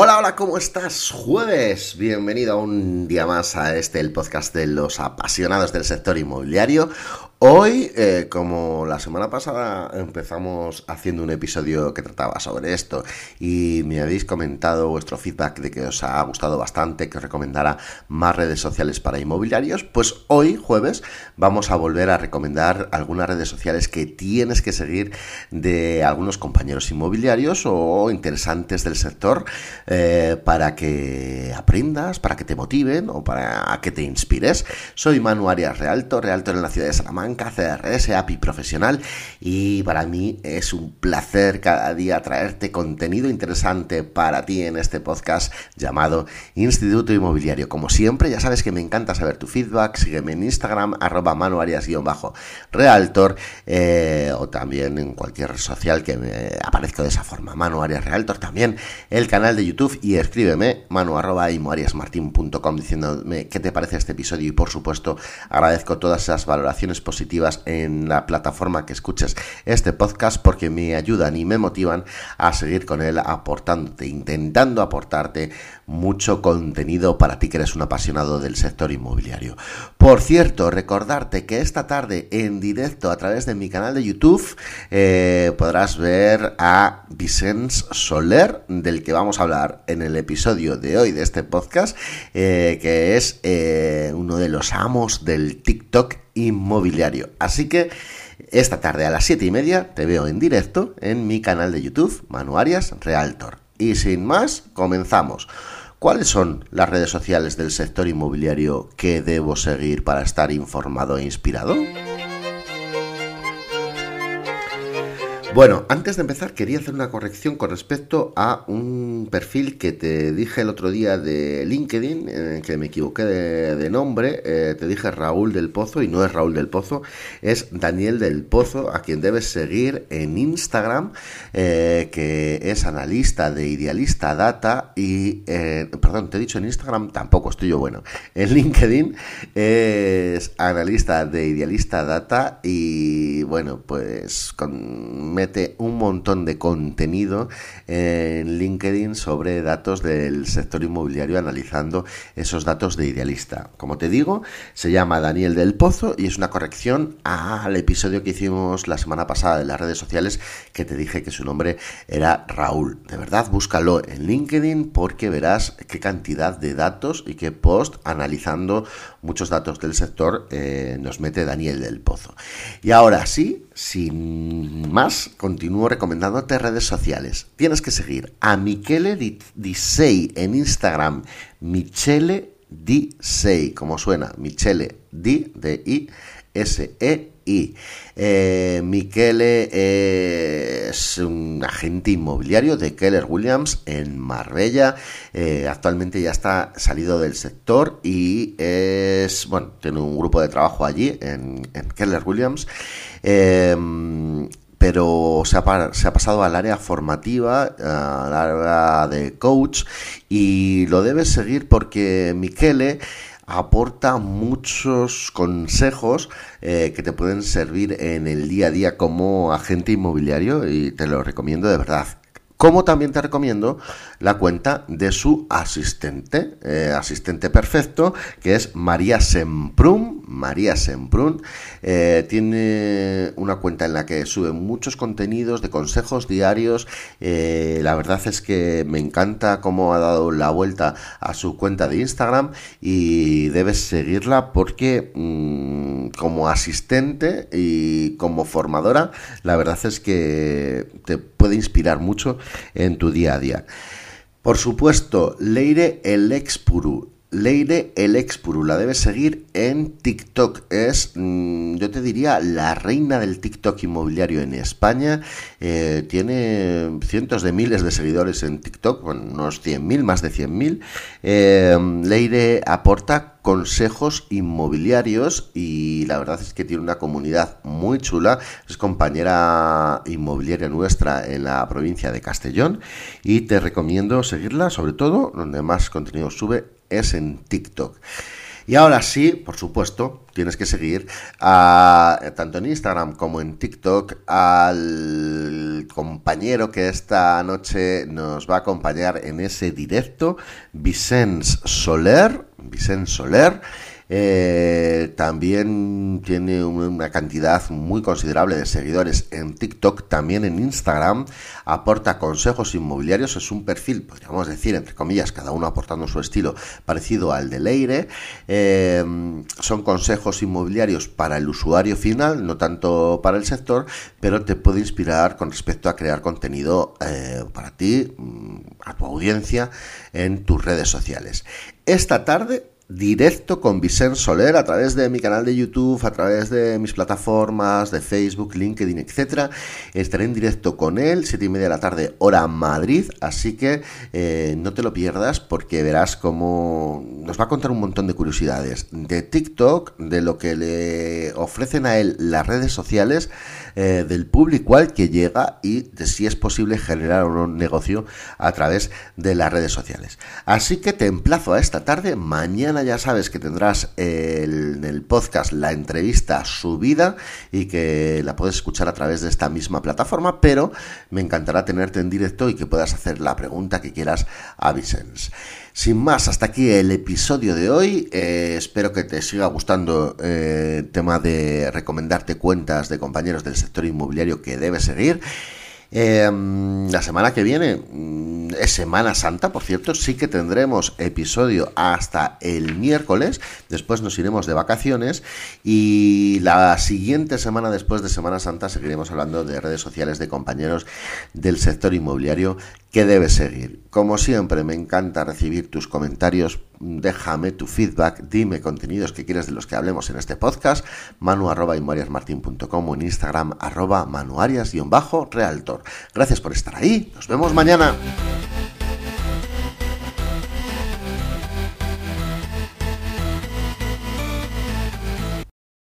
Hola, hola, ¿cómo estás? Jueves, bienvenido un día más a este, el podcast de los apasionados del sector inmobiliario. Hoy, eh, como la semana pasada empezamos haciendo un episodio que trataba sobre esto y me habéis comentado vuestro feedback de que os ha gustado bastante, que os recomendara más redes sociales para inmobiliarios, pues hoy, jueves, vamos a volver a recomendar algunas redes sociales que tienes que seguir de algunos compañeros inmobiliarios o interesantes del sector eh, para que aprendas, para que te motiven o para que te inspires. Soy Manu Arias Realto, Realto en la ciudad de Salamanca CRS, API profesional y para mí es un placer cada día traerte contenido interesante para ti en este podcast llamado Instituto Inmobiliario. Como siempre, ya sabes que me encanta saber tu feedback, sígueme en Instagram, arroba manuarias-realtor eh, o también en cualquier red social que me aparezca de esa forma, Manu Arias Realtor, también el canal de YouTube y escríbeme manu arroba diciéndome qué te parece este episodio. Y por supuesto agradezco todas esas valoraciones positivas en la plataforma que escuches este podcast porque me ayudan y me motivan a seguir con él aportándote, intentando aportarte mucho contenido para ti que eres un apasionado del sector inmobiliario. Por cierto, recordarte que esta tarde en directo a través de mi canal de YouTube eh, podrás ver a Vicens Soler, del que vamos a hablar en el episodio de hoy de este podcast, eh, que es eh, uno de los amos del TikTok inmobiliario. Así que esta tarde a las 7 y media te veo en directo en mi canal de YouTube, Manuarias Realtor. Y sin más, comenzamos. ¿Cuáles son las redes sociales del sector inmobiliario que debo seguir para estar informado e inspirado? Bueno, antes de empezar quería hacer una corrección con respecto a un perfil que te dije el otro día de LinkedIn, que me equivoqué de, nombre, eh, te dije Raúl del Pozo y no es Raúl del Pozo, es Daniel del Pozo, a quien debes seguir en Instagram, eh, que es analista de Idealista Data y, eh, perdón, te he dicho en Instagram, tampoco estoy yo bueno, en LinkedIn es analista de Idealista Data y bueno, pues con mete un montón de contenido en LinkedIn sobre datos del sector inmobiliario analizando esos datos de idealista. Como te digo, se llama Daniel del Pozo y es una corrección al episodio que hicimos la semana pasada de las redes sociales que te dije que su nombre era Raúl. De verdad, búscalo en LinkedIn porque verás qué cantidad de datos y qué post analizando muchos datos del sector eh, nos mete Daniel del Pozo. Y ahora sí, sin más, continúo recomendándote redes sociales. Tienes que seguir a Michele Disei en Instagram, Michele Disei, como suena, Michele D de I S E I. Eh, Michele es un agente inmobiliario de Keller Williams en Marbella. Eh, actualmente ya está salido del sector y es, bueno, tiene un grupo de trabajo allí en, Keller Williams. Em, pero se ha, pasado al área formativa, al área de coach, y lo debes seguir porque Michele aporta muchos consejos eh, que te pueden servir en el día a día como agente inmobiliario y te lo recomiendo de verdad. Como también te recomiendo la cuenta de su asistente, eh, asistente perfecto, que es María Semprún. María Semprún eh, tiene una cuenta en la que sube muchos contenidos de consejos diarios. Eh, la verdad es que me encanta cómo ha dado la vuelta a su cuenta de Instagram y debes seguirla porque mm, como asistente y como formadora, la verdad es que te puede inspirar mucho en tu día a día. Por supuesto, Leire el Expuru. Leire el Expuru la debes seguir en TikTok. Es, mm, yo te diría, la reina del TikTok inmobiliario en España. Eh, tiene cientos de miles de seguidores en TikTok, unos 100.000, más de 100.000. Eh, Leire aporta consejos inmobiliarios y la verdad es que tiene una comunidad muy chula. Es compañera inmobiliaria nuestra en la provincia de Castellón y te recomiendo seguirla, sobre todo donde más contenido sube es en TikTok. Y ahora sí, por supuesto, tienes que seguir a, tanto en Instagram como en TikTok al compañero que esta noche nos va a acompañar en ese directo, Vicens Soler. Vicens Soler eh, también tiene una cantidad muy considerable de seguidores en TikTok, también en Instagram. Aporta consejos inmobiliarios. Es un perfil, podríamos decir, entre comillas, cada uno aportando su estilo parecido al de Leire. Eh, son consejos inmobiliarios para el usuario final, no tanto para el sector, pero te puede inspirar con respecto a crear contenido eh, para ti, mm, a tu audiencia, en tus redes sociales. Esta tarde directo con Vicente Soler a través de mi canal de YouTube, a través de mis plataformas de Facebook, LinkedIn, etcétera. Estaré en directo con él, siete y media de la tarde, hora Madrid. Así que eh, no te lo pierdas porque verás cómo nos va a contar un montón de curiosidades de TikTok, de lo que le ofrecen a él las redes sociales, eh, del público al que llega y de si es posible generar un negocio a través de las redes sociales. Así que te emplazo a esta tarde, mañana ya sabes que tendrás en el podcast la entrevista subida y que la puedes escuchar a través de esta misma plataforma, pero me encantará tenerte en directo y que puedas hacer la pregunta que quieras a Vicens. Sin más, hasta aquí el episodio de hoy. Eh, espero que te siga gustando eh, el tema de recomendarte cuentas de compañeros del sector inmobiliario que debes seguir. Em, la semana que viene Semana Santa, por cierto, sí que tendremos episodio hasta el miércoles, después nos iremos de vacaciones y la siguiente semana después de Semana Santa seguiremos hablando de redes sociales de compañeros del sector inmobiliario que debes seguir. Como siempre, me encanta recibir tus comentarios, déjame tu feedback, dime contenidos que quieres de los que hablemos en este podcast, manu arroba o en Instagram arroba manuarias-realtor. Gracias por estar ahí, nos vemos mañana.